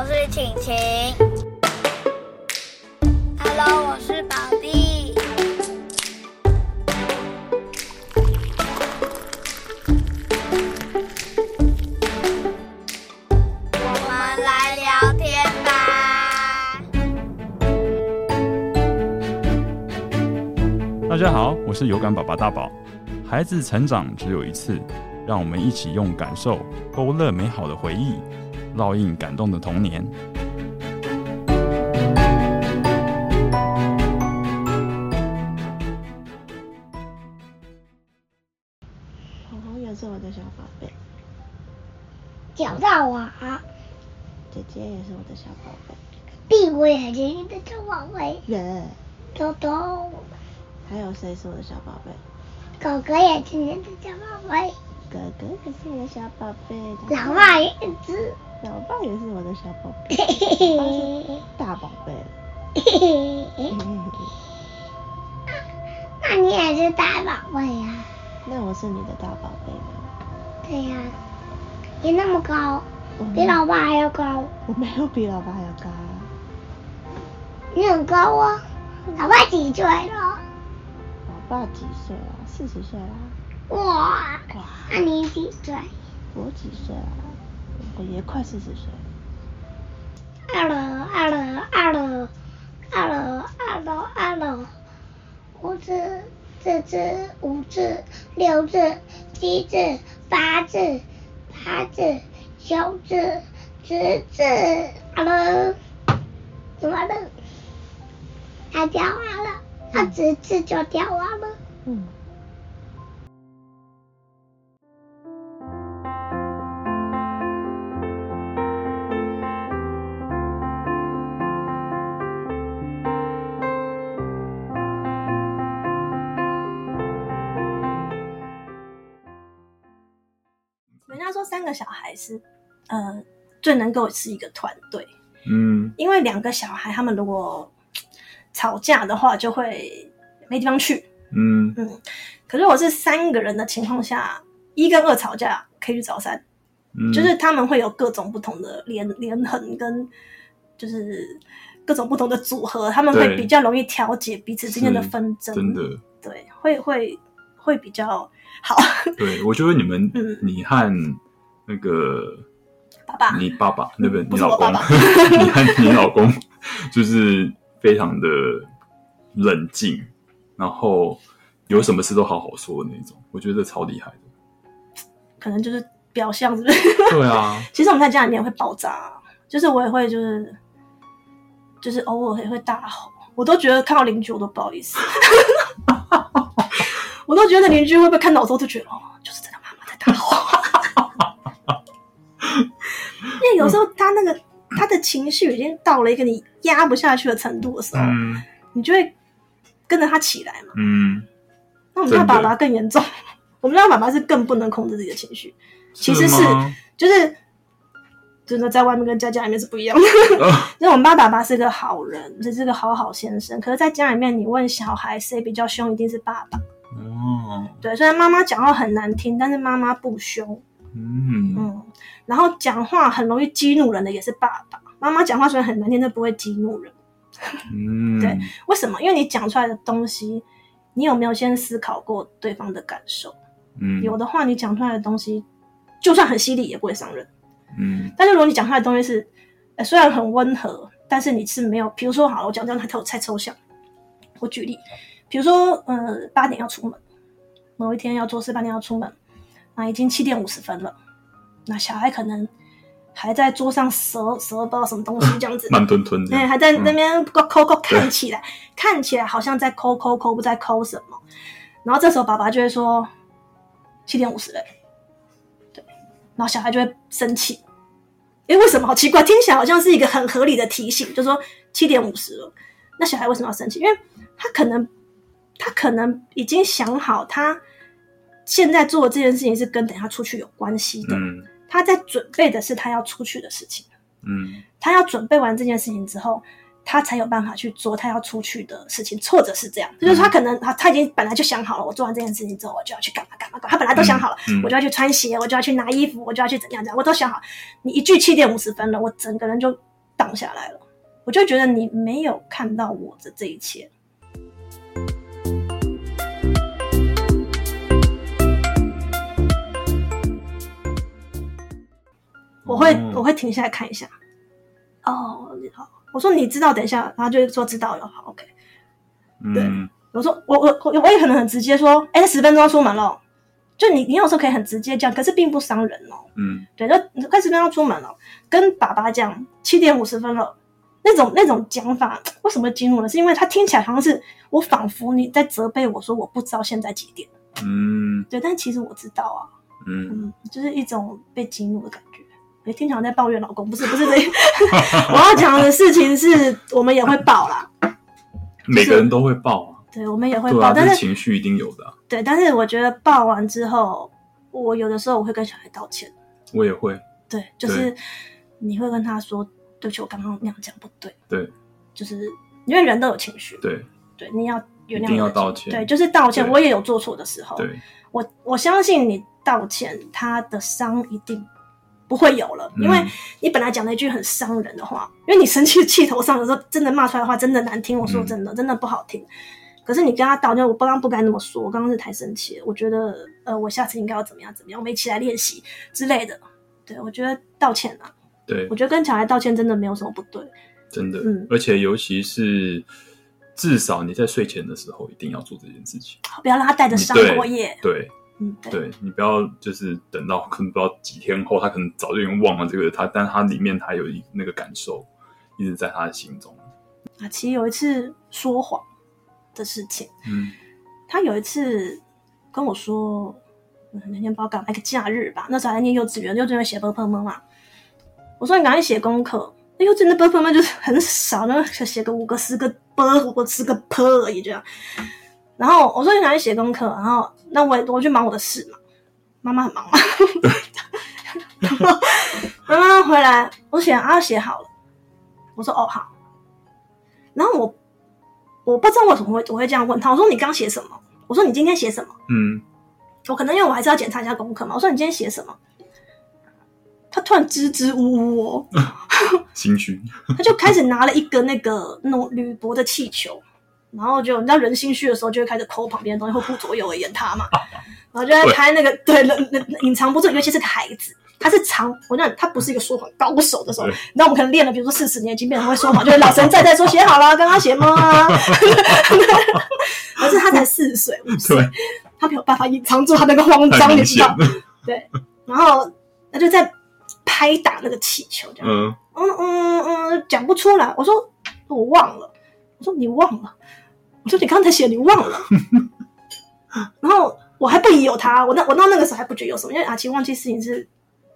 我是晴晴。Hello，我是宝弟。我们来聊天吧。大家好，我是有感宝宝大宝。孩子成长只有一次，让我们一起用感受勾勒美好的回忆，烙印感动的童年。红红也是我的小宝贝，找到我啊！姐姐也是我的小宝贝，屁股眼睛你的小宝贝，耶！豆豆，还有谁是我的小宝贝？狗狗也是你的小宝贝，哥哥也是我的小宝贝，老爸也是，老爸也是我的小宝贝，老爸是大宝贝了。那你也是大宝贝呀？那我是你的大宝贝吗？对呀，你那么高，比老爸还要高，我没有比老爸还要高啊。你很高啊！老爸几岁了？老爸几岁了？四十岁啦。哇！哇！那你几岁？我几岁啊？我爷快四十岁。二了，二楼，二楼，二楼，二楼，二楼，五只，四只，五只，六只，七只，八只，八只，九只，十只，二楼，怎么了？它掉完了，它十只就掉完了。嗯。是，呃，最能够是一个团队。嗯，因为两个小孩他们如果吵架的话，就会没地方去。嗯嗯。可是我是三个人的情况下，一跟二吵架可以去找三，嗯，就是他们会有各种不同的连连横跟，就是各种不同的组合，他们会比较容易调解彼此之间的纷争。真的。对，会会会比较好。对，我觉得你们，嗯，你和那个爸爸，你爸爸那个不你老公，爸 爸你和你老公就是非常的冷静，然后有什么事都好好说的那种，我觉得超厉害的。可能就是表象，是不是？对啊。其实我们在家里面会爆炸，就是我也会，就是就是偶尔也会大吼，我都觉得看到邻居我都不好意思。我都觉得邻居会不会看到我，都觉得哦，就是这个妈妈在大吼。有时候他那个、嗯、他的情绪已经到了一个你压不下去的程度的时候，嗯、你就会跟着他起来嘛。嗯。那我们家爸爸更严重，我们家爸爸是更不能控制自己的情绪。其实是就是真的在外面跟在家里面是不一样的。哦、因 为我们爸爸爸是个好人，这是个好好先生。可是，在家里面，你问小孩谁比较凶，一定是爸爸。哦，对，虽然妈妈讲话很难听，但是妈妈不凶。嗯嗯，然后讲话很容易激怒人的也是爸爸。妈妈讲话虽然很难听，但不会激怒人。嗯，对，为什么？因为你讲出来的东西，你有没有先思考过对方的感受？嗯，有的话，你讲出来的东西，就算很犀利，也不会伤人。嗯，但是如果你讲出来的东西是，呃，虽然很温和，但是你是没有，比如说，好了，我讲这样太太抽象。我举例，比如说，呃，八点要出门，某一天要做事，八点要出门，那已经七点五十分了，那小孩可能还在桌上折折不知道什么东西，这样子，慢吞吞的，对，还在那边抠抠抠，看起来看起来好像在抠抠抠，不在抠什么。然后这时候爸爸就会说，七点五十了。然后小孩就会生气，哎，为什么？好奇怪，听起来好像是一个很合理的提醒，就说七点五十了。那小孩为什么要生气？因为他可能，他可能已经想好，他现在做的这件事情是跟等下出去有关系的。嗯，他在准备的是他要出去的事情。嗯，他要准备完这件事情之后。他才有办法去做他要出去的事情，或者是这样，就是他可能他他已经本来就想好了，我做完这件事情之后，我就要去干嘛干嘛干嘛。他本来都想好了，嗯嗯、我就要去穿鞋，我就要去拿衣服，我就要去怎样怎样，我都想好。你一句七点五十分了，我整个人就荡下来了，我就觉得你没有看到我的这一切。我会我会停下来看一下，哦，好，我说你知道，等一下，然后就说知道了，好，OK，对，嗯、我说我我我我也可能很直接说，哎，十分钟要出门了，就你你有时候可以很直接讲，可是并不伤人哦，嗯，对，就快十分钟要出门了，跟爸爸讲七点五十分了，那种那种讲法为什么会激怒呢？是因为他听起来好像是我仿佛你在责备我说我不知道现在几点，嗯，对，但其实我知道啊，嗯。嗯，就是一种被激怒的感觉。经常在抱怨老公，不是不是这，我要讲的事情是我们也会爆啦，每个人都会爆啊，对，我们也会爆，但是情绪一定有的，对，但是我觉得爆完之后，我有的时候我会跟小孩道歉，我也会，对，就是你会跟他说，对不起，我刚刚那样讲不对，对，就是因为人都有情绪，对，对，你要原谅，一定要道歉，对，就是道歉，我也有做错的时候，对，我我相信你道歉，他的伤一定。不会有了，因为你本来讲了一句很伤人的话，嗯、因为你生气气头上的时候，真的骂出来的话真的难听。我说真的，嗯、真的不好听。可是你跟他道歉，我刚刚不该那么说，我刚刚是太生气了。我觉得，呃，我下次应该要怎么样怎么样，我们一起来练习之类的。对，我觉得道歉啊，对，我觉得跟小孩道歉真的没有什么不对，真的。嗯，而且尤其是至少你在睡前的时候一定要做这件事情，不要让他带着伤过夜。对。对你不要就是等到可能不知道几天后，他可能早就已经忘了这个他，但他里面他有一那个感受一直在他的心中。啊，其实有一次说谎的事情，嗯，他有一次跟我说，那天不知道干嘛，个假日吧，那时候还念幼稚园，幼稚园写波砰砰嘛，我说你赶快写功课，那幼稚园的波砰就是很少，那写个五个四个波，五个四个坡而已这样。然后我说你想去写功课，然后那我我去忙我的事嘛。妈妈很忙嘛。妈妈回来，我写啊写好了。我说哦好。然后我我不知道为什么会我会这样问他。我说你刚写什么？我说你今天写什么？嗯。我可能因为我还是要检查一下功课嘛。我说你今天写什么？他突然支支吾吾哦，心虚。他就开始拿了一个那个那种铝箔的气球。然后就你知道人心虚的时候，就会开始抠旁边的东西，会顾左右而言他嘛。然后就在拍那个对，对隐隐藏不住，尤其是个孩子，他是藏。我讲他不是一个说谎高手的时候，那我们可能练了，比如说四十年，已经变成会说谎，就是老神在在说写好了，刚刚写吗？可是 他才四十岁五岁，他没有办法隐藏住他那个慌张，你知道？对。然后他就在拍打那个气球，这样。嗯嗯嗯嗯，讲不出来。我说我忘了。我说你忘了。我说你刚才写你忘了，然后我还不疑有他，我那我到那个时候还不觉得有什么，因为阿奇忘记事情是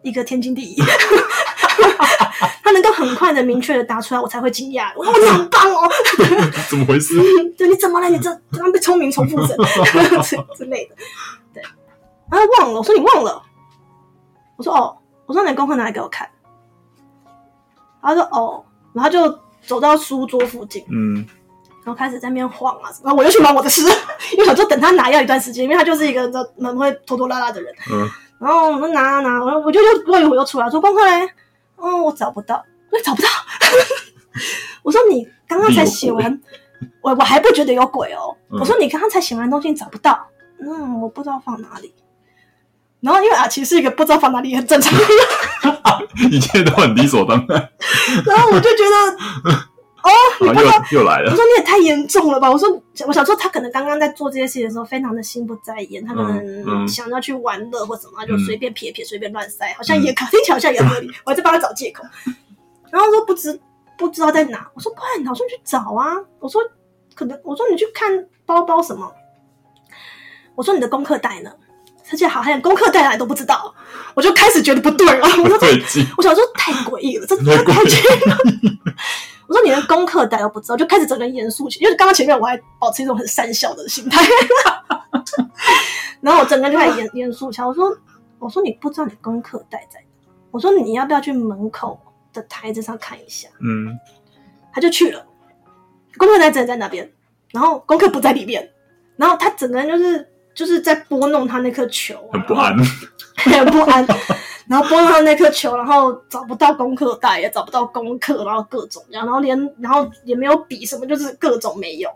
一个天经地义，他能够很快的明确的答出来，我才会惊讶。我说你很棒哦，怎么回事？对，你怎么了？你这刚刚被聪明重复症之类的，对，然后忘了，我说你忘了，我说哦，我说你功课拿来给我看，他说哦，然后就走到书桌附近，嗯。然后开始在那边晃啊，然后我又去忙我的事，因为想说等他拿要一段时间，因为他就是一个门会拖拖拉拉的人。嗯。然后我们拿啊拿，我我就又过一会又出来说功课嘞，嗯，我找不到，我也找不到。我说你刚刚才写完，我我还不觉得有鬼哦。嗯、我说你刚刚才写完东西你找不到，嗯，我不知道放哪里。然后因为阿奇是一个不知道放哪里很正常的人，一切都很理所当然。然后我就觉得。哦，你又，又来了。我说你也太严重了吧！我说，我想说他可能刚刚在做这些事情的时候，非常的心不在焉，他可能想要去玩乐或什么，嗯、就随便撇撇，随便乱塞，好像也可、嗯、听起来好像也合理。我还在帮他找借口，然后说不知不知道在哪。我说快，我说你去找啊！我说可能，我说你去看包包什么？我说你的功课袋呢？而且好像功课带来都不知道，我就开始觉得不对了。我说这，我想说太诡异了，这太诡异了。我说你连功课带都不知道，就开始整个人严肃起，因为刚刚前面我还保持一种很善笑的心态，然后我整个人就开始严严肃起来。我说，我说你不知道你功课带在哪？我说你要不要去门口的台子上看一下？嗯，他就去了，功课袋真的在那边，然后功课不在里面，然后他整个人就是。就是在拨弄他那颗球，很不安，很不安。然后拨到那颗球，然后找不到功课袋，也找不到功课，然后各种这样，然后连然后也没有笔什么，就是各种没有。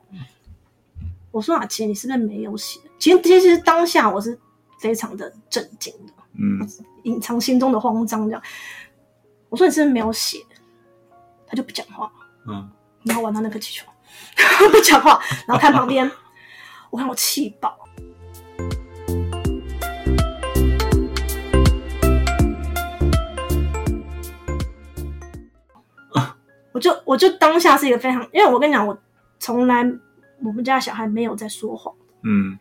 我说啊，姐，你是不是没有写？其实其实当下我是非常的震惊的，嗯，隐藏心中的慌张这样。我说你是不是没有写？他就不讲话，嗯，然后玩到那颗气球，不讲话，然后看旁边，我看我气爆。我就我就当下是一个非常，因为我跟你讲，我从来我们家小孩没有在说谎，嗯，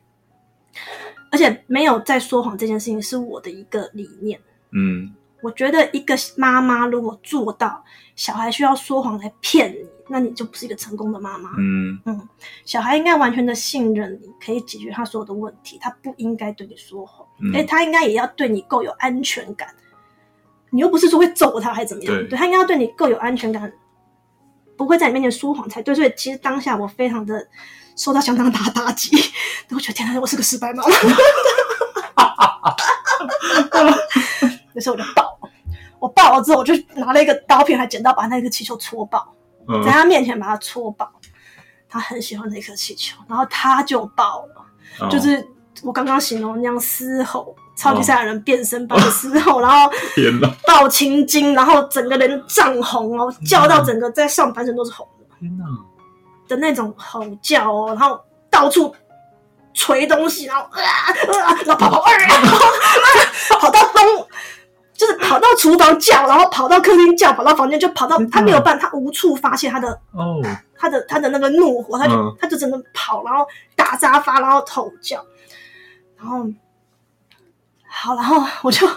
而且没有在说谎这件事情是我的一个理念，嗯，我觉得一个妈妈如果做到小孩需要说谎来骗你，那你就不是一个成功的妈妈，嗯。嗯，小孩应该完全的信任你，可以解决他所有的问题，他不应该对你说谎，嗯，哎，他应该也要对你够有安全感，你又不是说会揍他还是怎么样，对，对他应该要对你够有安全感。不会在你面前说谎才对，所以其实当下我非常的受到相当大打击，我觉得天哪，我是个失败妈妈。于是我就爆，我爆了之后，我就拿了一个刀片还剪刀，把那个气球戳爆，嗯，在他面前把它戳爆。他很喜欢那颗气球，然后他就爆了，哦，就是我刚刚形容那样嘶吼。超级赛亚人变身版的时候，然后爆青筋，然后整个人涨红哦，叫到整个在上半身都是红的，天哪。的那种吼叫哦，然后到处捶东西，然后啊啊，然后跑跑啊，跑到东，就是跑到厨房叫，然后跑到客厅叫，跑到房间就跑到他没有办法，他无处发泄他的哦，他的他的那个怒火，他就他就只能跑，然后打沙发，然后吼叫，然后。好，然后我就，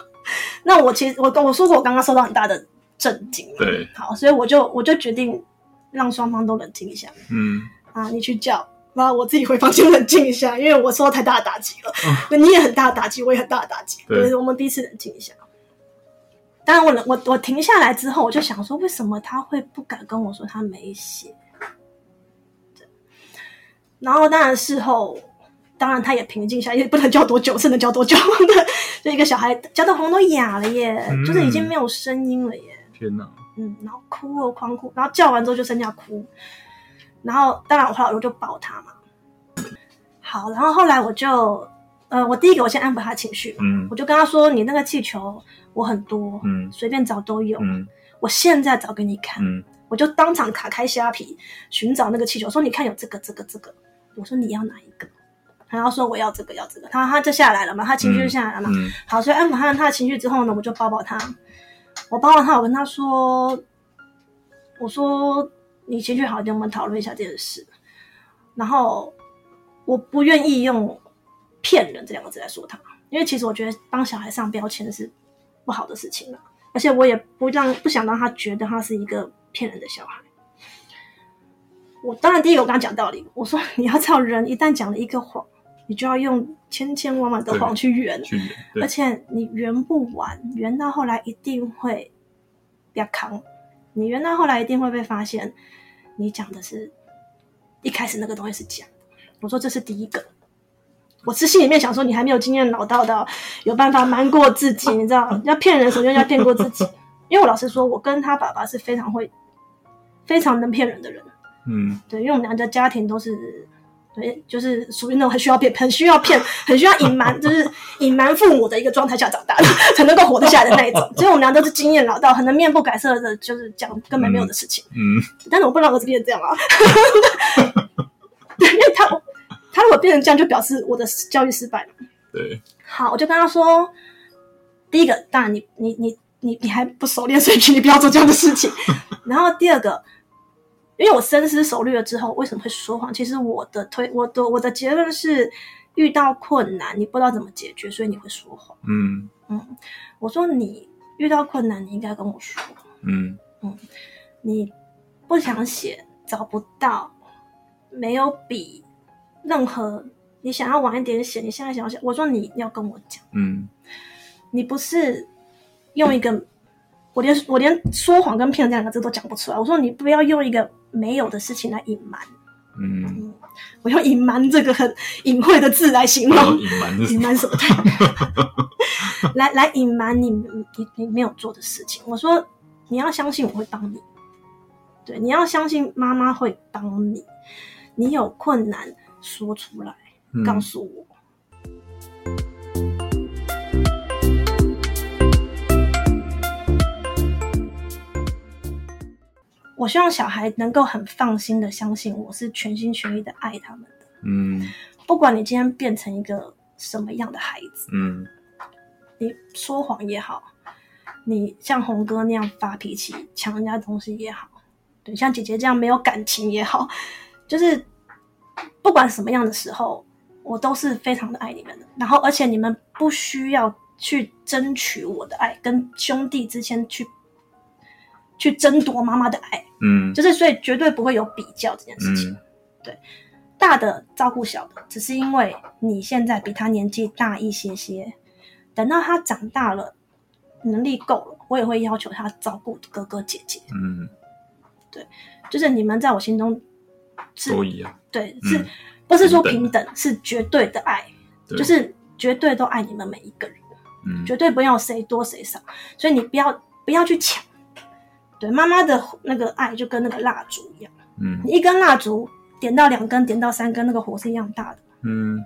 那我其实我跟我说过，我刚刚受到很大的震惊。对，好，所以我就我就决定让双方都冷静一下。嗯，啊，你去叫，然后我自己回房间冷静一下，因为我受到太大的打击了。嗯，你也很大的打击，我也很大的打击。对，对，我们彼此冷静一下。当然，我我我停下来之后，我就想说，为什么他会不敢跟我说他没写？然后，当然事后。当然，他也平静下来，也不能叫多久，是能叫多久的？就一个小孩叫到喉咙都哑了耶，嗯，就是已经没有声音了耶。天哪！嗯，然后哭哦，狂哭，然后叫完之后就剩下哭。然后，当然我后来我就抱他嘛。好，然后后来我就，呃，我第一个我先安抚他情绪嘛，嗯，我就跟他说：“你那个气球我很多，嗯，随便找都有，嗯，我现在找给你看。”嗯，我就当场卡开虾皮寻找那个气球，说：“你看有这个，这个，这个。”我说：“你要哪一个？”然后说我要这个要这个，他他就下来了嘛，他情绪就下来了嘛。嗯嗯、好，所以安抚他他的情绪之后呢，我就抱抱他。我抱抱他，我跟他说：“我说你情绪好一点，我们讨论一下这件事。”然后我不愿意用“骗人”这两个字来说他，因为其实我觉得帮小孩上标签是不好的事情了，而且我也不让不想让他觉得他是一个骗人的小孩。我当然第一个我跟他讲道理，我说你要知道，人一旦讲了一个谎。你就要用千千万万的谎去圆，而且你圆不完，圆到后来一定会比较扛。你圆到后来一定会被发现，你讲的是一开始那个东西是假的。我说这是第一个，我是心里面想说，你还没有经验老道到有办法瞒过自己，你知道？要骗人，首先要骗过自己。因为我老实说，我跟他爸爸是非常会、非常能骗人的人。嗯，对，因为我们两个家庭都是。对，就是属于那种很需要骗、很需要骗、很需要隐瞒，就是隐瞒父母的一个状态下长大的，才能够活得下来的那一种。所以我们俩都是经验老道，很能面不改色的，就是讲根本没有的事情。嗯，但是我不能让儿子变成这样啊。对，因为他他如果变成这样，就表示我的教育失败了。对，好，我就跟他说，第一个，当然你你你你你还不熟练，所以你不要做这样的事情。然后第二个。因为我深思熟虑了之后，为什么会说谎？其实我的推，我的我的结论是，遇到困难你不知道怎么解决，所以你会说谎。嗯嗯，我说你遇到困难，你应该跟我说。嗯嗯，你不想写，找不到，没有笔，任何你想要晚一点写，你现在想要写，我说你要跟我讲。嗯，你不是用一个，我连我连说谎跟骗这两个字都讲不出来。我说你不要用一个。没有的事情来隐瞒，嗯，我用隐瞒这个很隐晦的字来形容，隐瞒是隐瞒什么？来来隐瞒你你你没有做的事情。我说你要相信我会帮你，对，你要相信妈妈会帮你。你有困难说出来，嗯、告诉我。我希望小孩能够很放心的相信我是全心全意的爱他们的。嗯，不管你今天变成一个什么样的孩子，嗯，你说谎也好，你像红哥那样发脾气抢人家东西也好，对，像姐姐这样没有感情也好，就是不管什么样的时候，我都是非常的爱你们的。然后，而且你们不需要去争取我的爱，跟兄弟之间去。去争夺妈妈的爱，嗯，就是所以绝对不会有比较这件事情，嗯、对，大的照顾小的，只是因为你现在比他年纪大一些些，等到他长大了，能力够了，我也会要求他照顾哥哥姐姐，嗯，对，就是你们在我心中是都一样，对，嗯、是不是说平等，是绝对的爱，就是绝对都爱你们每一个人，嗯，绝对不要谁多谁少，所以你不要不要去抢。对妈妈的那个爱就跟那个蜡烛一样，嗯，你一根蜡烛点到两根，点到三根，那个火是一样大的，嗯，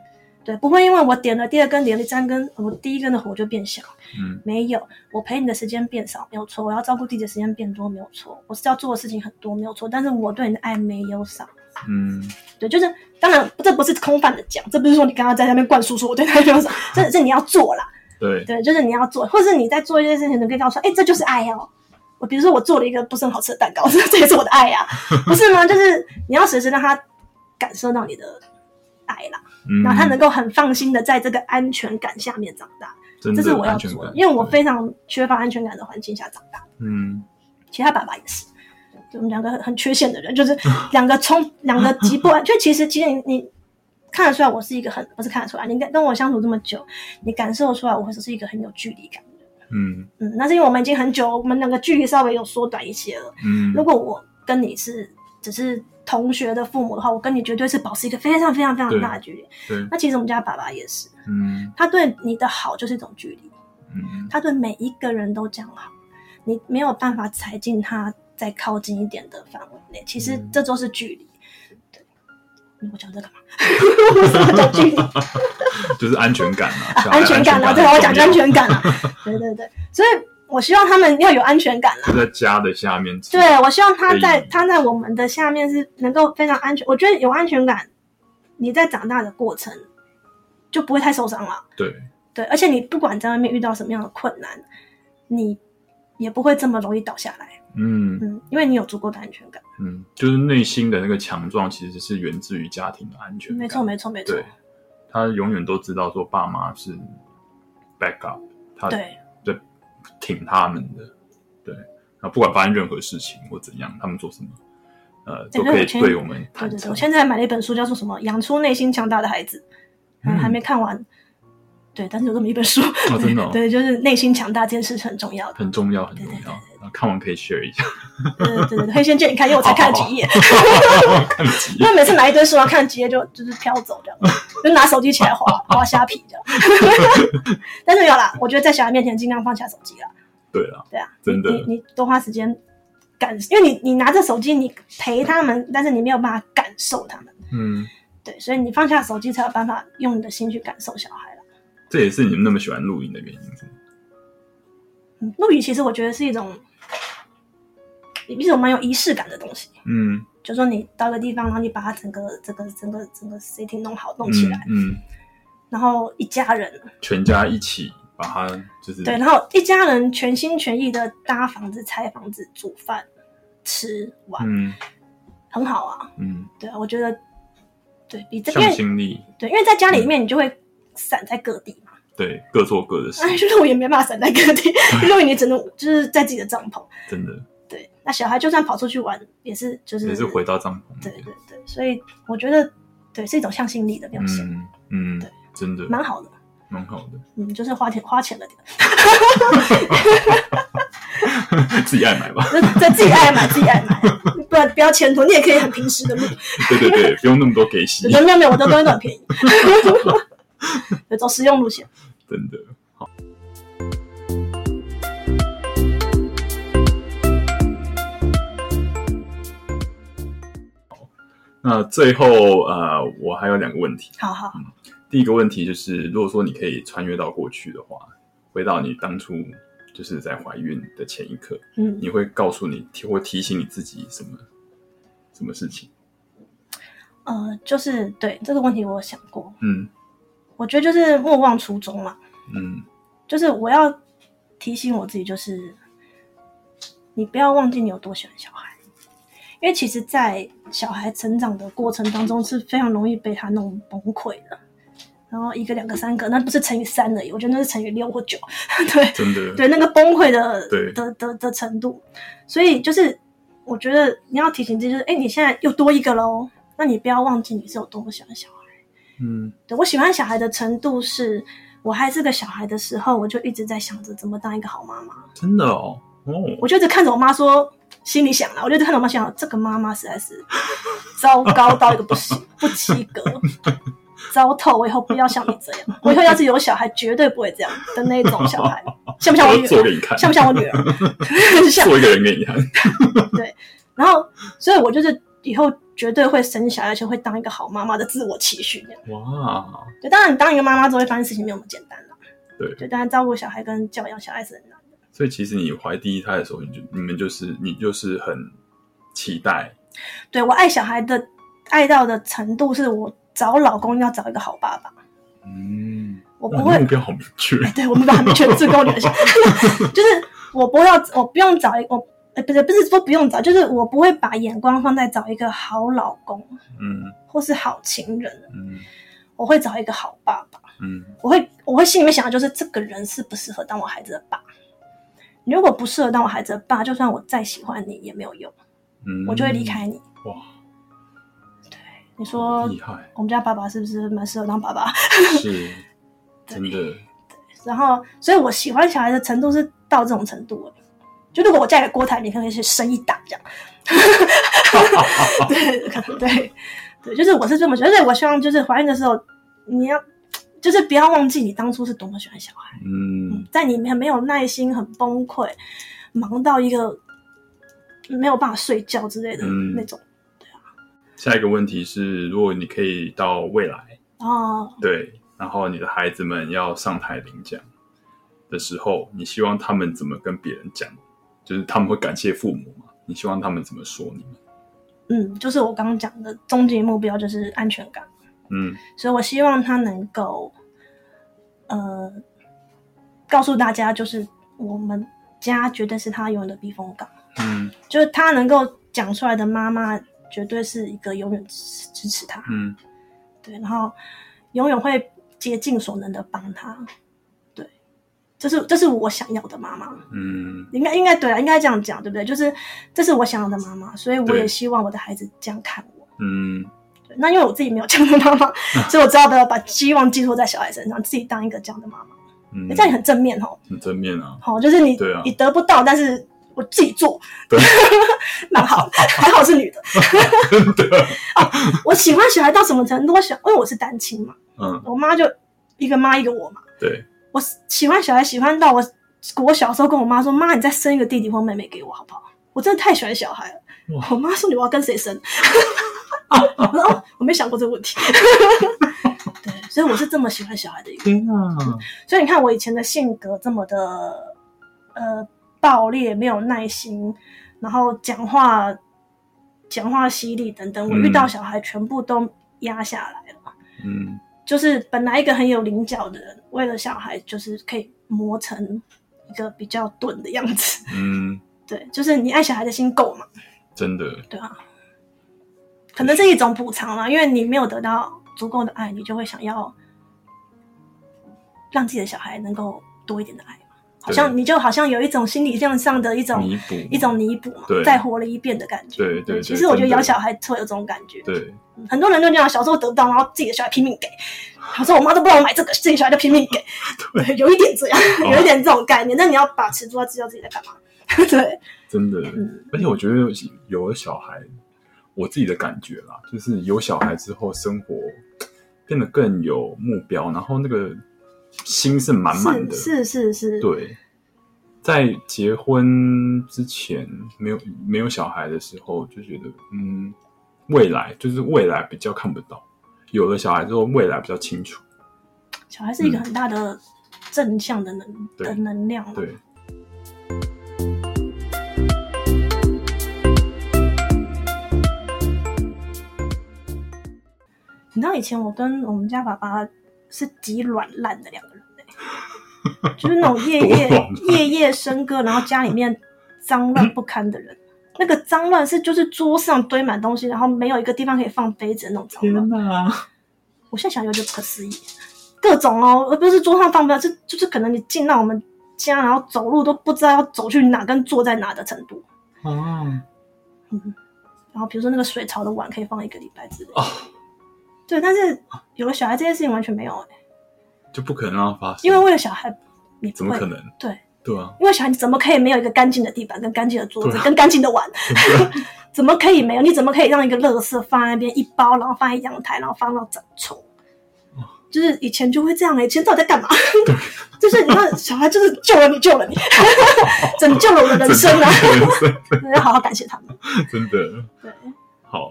对，不会因为我点了第二根，点了第三根，我第一根的火就变小，嗯，没有，我陪你的时间变少，没有错，我要照顾弟弟的时间变多，没有错，我是要做的事情很多，没有错，但是我对你的爱没有少，嗯，对，就是当然这不是空泛的讲，这不是说你刚刚在那边灌输说我对他没有少，这这你要做啦，对，对，就是你要做，或是你在做一件事情，你可以告诉说，哎，这就是爱哦。我比如说，我做了一个不是很好吃的蛋糕，这这也是我的爱呀，不是吗？就是你要时时让他感受到你的爱啦，嗯、然后他能够很放心的在这个安全感下面长大，这是我要做的，因为我非常缺乏安全感的环境下长大。嗯，其他爸爸也是，就我们两个很缺陷的人，就是两个冲两个极不安，就其实其实你你看得出来，我是一个很不是看得出来，你跟跟我相处这么久，你感受出来，我会是一个很有距离感。嗯嗯，那是因为我们已经很久，我们两个距离稍微有缩短一些了。嗯，如果我跟你是只是同学的父母的话，我跟你绝对是保持一个非常非常非常大的距离。对，那其实我们家爸爸也是，嗯，他对你的好就是一种距离，嗯，他对每一个人都这样好，你没有办法踩进他再靠近一点的范围内，其实这都是距离。对，我讲这干嘛？我什么讲距离？就是安全感啊，啊安全感啊，对，我讲安全感啊，对对对，所以我希望他们要有安全感啦。就在家的下面，对，我希望他在他在我们的下面是能够非常安全。我觉得有安全感，你在长大的过程就不会太受伤了。对对，而且你不管在外面遇到什么样的困难，你也不会这么容易倒下来。嗯嗯，因为你有足够的安全感。嗯，就是内心的那个强壮，其实是源自于家庭的安全感。没错，没错，没错。他永远都知道说爸妈是 backup，他对对挺他们的，对，那不管发生任何事情或怎样，他们做什么，呃，都可以对我们。对对对，我现在买了一本书，叫做什么？养出内心强大的孩子，嗯，还没看完。对，但是有这么一本书，真的，对，就是内心强大这件事是很重要的，很重要，很重要。看完可以 share 一下。对对对，可以先借你看，因为我才看了几页。看几页？因为每次拿一堆书啊，看几页就就是飘走这样，就拿手机起来划划虾皮这样。但是有啦，我觉得在小孩面前尽量放下手机啦。对啊，对啊，真的，你你多花时间感，因为你你拿着手机，你陪他们，但是你没有办法感受他们。嗯，对，所以你放下手机才有办法用你的心去感受小孩了。这也是你们那么喜欢露营的原因，是吗？嗯，录影其实我觉得是一种。一种蛮有仪式感的东西，嗯，就说你到一个地方，然后你把它整个、整个、整个、整个 setting 弄好、弄起来，嗯，嗯，然后一家人。全家一起把它就是对，然后一家人全心全意的搭房子、拆房子、煮饭、吃玩，嗯，很好啊，嗯，对啊，我觉得对比这向心力，对，因为在家里面你就会散在各地嘛，嗯、对，各做各的事，哎，录影没办法散在各地，录影你只能就是在自己的帐篷，真的。对，那小孩就算跑出去玩，也是就是也是回到帐篷。对对对，所以我觉得对是一种向心力的表现。嗯嗯，对，真的蛮好的，蛮好的。嗯，就是花钱花钱了点，自己爱买吧。对，自己爱买自己爱买，不然不要牵拖，你也可以很平时的录。对对对，不用那么多给息。没有没有，我的东西都很便宜。对，走实用路线。真的好。那最后呃，我还有两个问题。好好。嗯，第一个问题就是，如果说你可以穿越到过去的话，回到你当初就是在怀孕的前一刻，嗯，你会告诉你提或提醒你自己什么什么事情？呃，就是对这个问题，我有想过。嗯，我觉得就是莫忘初衷嘛。嗯，就是我要提醒我自己，就是你不要忘记你有多喜欢小孩。因为其实，在小孩成长的过程当中，是非常容易被他弄崩溃的。然后一个、两个、三个，那不是乘以三而已，我觉得那是乘以六或九。对，真的，对那个崩溃的的的的程度。所以就是，我觉得你要提醒自己，就是，哎，你现在又多一个喽，那你不要忘记你是有多么喜欢小孩。嗯，对，我喜欢小孩的程度是，我还是个小孩的时候，我就一直在想着怎么当一个好妈妈。真的哦，哦，我就一直看着我妈说。心里想了，我就看着我妈想，这个妈妈实在是糟糕到一个不行，不及格，糟透。我以后不要像你这样，我以后要是有小孩，绝对不会这样的那种小孩，像不像我女儿？做给你看，像不像我女儿？像做一个人给你看。对，然后，所以我就是以后绝对会生小孩，而且会当一个好妈妈的自我期许。哇，对，当然，你当一个妈妈之后，会发现事情没有那么简单了。对，对，当然照顾小孩跟教养小孩是很难。所以其实你怀第一胎的时候，你就你们就是你就是很期待。对，我爱小孩的爱到的程度，是我找老公要找一个好爸爸。嗯，我不会目标好明确。欸、对，我目标很明确，是跟我女儿讲，就是我不要，我不用找一个，我哎，不是不是说不用找，就是我不会把眼光放在找一个好老公，嗯，或是好情人，嗯，我会找一个好爸爸，嗯，我会我会心里面想的就是这个人适不适合当我孩子的爸。你如果不适合当我孩子的爸，就算我再喜欢你也没有用，嗯，我就会离开你。哇，对，你说厉害，我们家爸爸是不是蛮适合当爸爸？是，真的。对，然后，所以我喜欢小孩的程度是到这种程度了。就如果我嫁给郭台铭，可能是生意大这样。对，可能对，对，就是我是这么觉得。而且我希望就是怀孕的时候，你要。就是不要忘记你当初是多么喜欢小孩，嗯，在你很没有耐心、很崩溃、忙到一个没有办法睡觉之类的那种，嗯、对啊。下一个问题是，如果你可以到未来，哦，对，然后你的孩子们要上台领奖的时候，你希望他们怎么跟别人讲？就是他们会感谢父母吗？你希望他们怎么说你们？嗯，就是我刚刚讲的终极目标就是安全感。嗯，所以我希望他能够，呃，告诉大家，就是我们家绝对是他永远的避风港。嗯，就是他能够讲出来的妈妈，绝对是一个永远支持他。嗯，对，然后永远会竭尽所能的帮他。对，这是这是我想要的妈妈。嗯，应该应该对啊，应该这样讲，对不对？就是这是我想要的妈妈，所以我也希望我的孩子这样看我。嗯。那因为我自己没有这样的妈妈，啊、所以我知道要把希望寄托在小孩身上，自己当一个这样的妈妈，嗯，这样也很正面哦，很正面啊，好，就是你，对啊，你得不到，但是我自己做，对，蛮好，还好是女的，真的、哦，我喜欢小孩到什么程度？我想，因为我是单亲嘛，嗯，我妈就一个妈一个我嘛，对，我喜欢小孩，喜欢到我，我小时候跟我妈说，妈，你再生一个弟弟或妹妹给我好不好？我真的太喜欢小孩了，我妈说你我要跟谁生？哦，我没想过这个问题。对，所以我是这么喜欢小孩的一个人。天啊！所以你看，我以前的性格这么的呃暴烈，没有耐心，然后讲话讲话犀利等等，我遇到小孩全部都压下来了。嗯，就是本来一个很有棱角的人，为了小孩，就是可以磨成一个比较钝的样子。嗯，对，就是你爱小孩的心够嘛？真的。对啊。可能是一种补偿啦，因为你没有得到足够的爱，你就会想要让自己的小孩能够多一点的爱嘛。好像你就好像有一种心理上的一种弥补，一种弥补嘛，再活了一遍的感觉。对对。其实我觉得养小孩会有这种感觉。对，很多人都这样，小时候得不到，然后自己的小孩拼命给。他说：“我妈都不让我买这个，自己小孩就拼命给。对”，有一点这样，有一点这种概念。哦、但你要把持住，要知道自己在干嘛。对，真的。嗯、而且我觉得有了小孩，我自己的感觉啦，就是有小孩之后，生活变得更有目标，然后那个心是满满的。是是是。是对，在结婚之前，没有没有小孩的时候，就觉得嗯，未来就是未来比较看不到。有了小孩之后，未来比较清楚。小孩是一个很大的正向的能、嗯、的能量。对。你知道以前我跟我们家爸爸是极软烂的两个人 就是那种夜夜夜夜笙歌，然后家里面脏乱不堪的人。那个脏乱是就是桌上堆满东西，然后没有一个地方可以放杯子的那种脏乱。天哪！我现在想有点不可思议，各种哦，而不是桌上放不了，就就是可能你进到我们家，然后走路都不知道要走去哪跟坐在哪的程度。哦。嗯。然后比如说那个水槽的碗可以放一个礼拜之类。哦。对，但是有了小孩这件事情完全没有哎。就不可能让它发生。因为为了小孩，你怎么可能？对。对啊，因为小孩怎么可以没有一个干净的地板、跟干净的桌子、跟干净的碗？怎么可以没有？你怎么可以让一个垃圾放在那边一包，然后放在阳台，然后放到长虫？就是以前就会这样哎，以前到底在干嘛？就是你看小孩，就是救了你，救了你，拯救了我的人生啊！要好好感谢他们，真的。对，好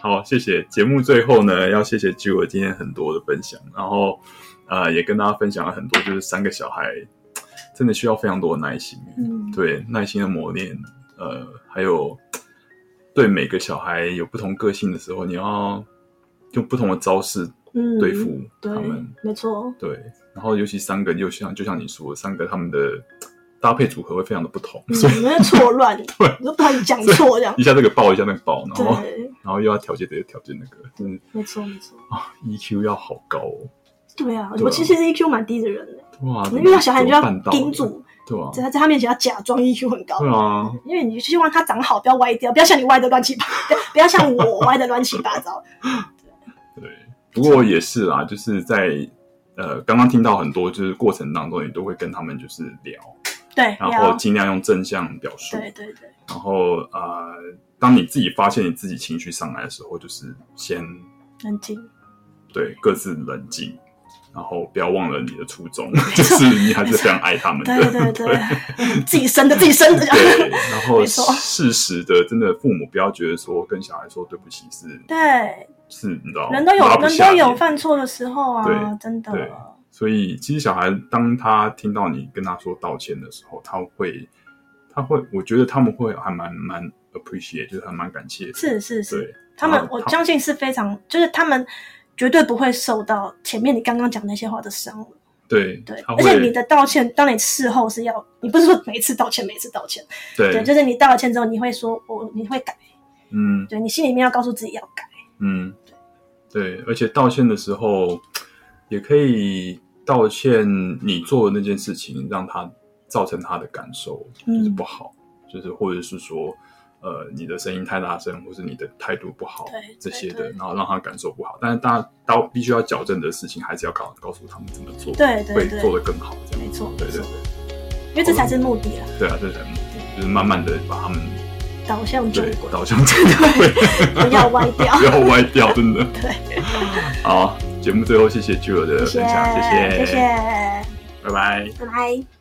好谢谢。节目最后呢，要谢谢 Jill 今天很多的分享，然后呃，也跟大家分享了很多，就是三个小孩。真的需要非常多的耐心，嗯，对，耐心的磨练，呃，还有对每个小孩有不同个性的时候，你要用不同的招式对付他们，嗯、没错，对。然后尤其三个，就像就像你说，三个他们的搭配组合会非常的不同，嗯、所以错乱，对，你都不知道你讲错这样，一下这个爆，一下那个爆，然后对。然后又要调节这个调节那个，嗯，没错没错。啊，EQ 要好高哦。对啊，我其实 EQ 蛮低的人呢。哇，遇到小孩你就要盯住，对啊，在在他面前要假装 EQ 很高，对啊，因为你希望他长好，不要歪掉，不要像你歪的乱七八，不要像我歪的乱七八糟。对，不过也是啦，就是在呃刚刚听到很多，就是过程当中，你都会跟他们就是聊，对，然后尽量用正向表述，对对对，然后呃，当你自己发现你自己情绪上来的时候，就是先冷静，对，各自冷静。然后不要忘了你的初衷，就是你还是非常爱他们的。对对对，自己生的自己生的。对，然后适时的，真的父母不要觉得说跟小孩说对不起是，对，是，你知道，人都有人都有犯错的时候啊，对，真的。对，所以其实小孩当他听到你跟他说道歉的时候，他会，他会，我觉得他们会还蛮蛮 appreciate，就是还蛮感谢。是是是，他们我相信是非常，就是他们。绝对不会受到前面你刚刚讲那些话的伤。对对，而且你的道歉，当你事后是要，你不是说每一次道歉，每一次道歉。对，对，就是你道了歉之后，你会说，我你会改。嗯，对，你心里面要告诉自己要改。嗯，对，对，而且道歉的时候，也可以道歉你做的那件事情让他造成他的感受就是不好，嗯、就是或者是说。呃，你的声音太大声，或是你的态度不好，对这些的，然后让他感受不好。但是大家到必须要矫正的事情，还是要告告诉他们怎么做，对对，会做得更好。没错，对对对，因为这才是目的啊。对啊，这才是目的，就是慢慢的把他们导向正轨，导向正轨，不要歪掉，不要歪掉，真的。对，好，节目最后谢谢 Jill 的分享，谢谢，谢谢，拜拜，拜拜。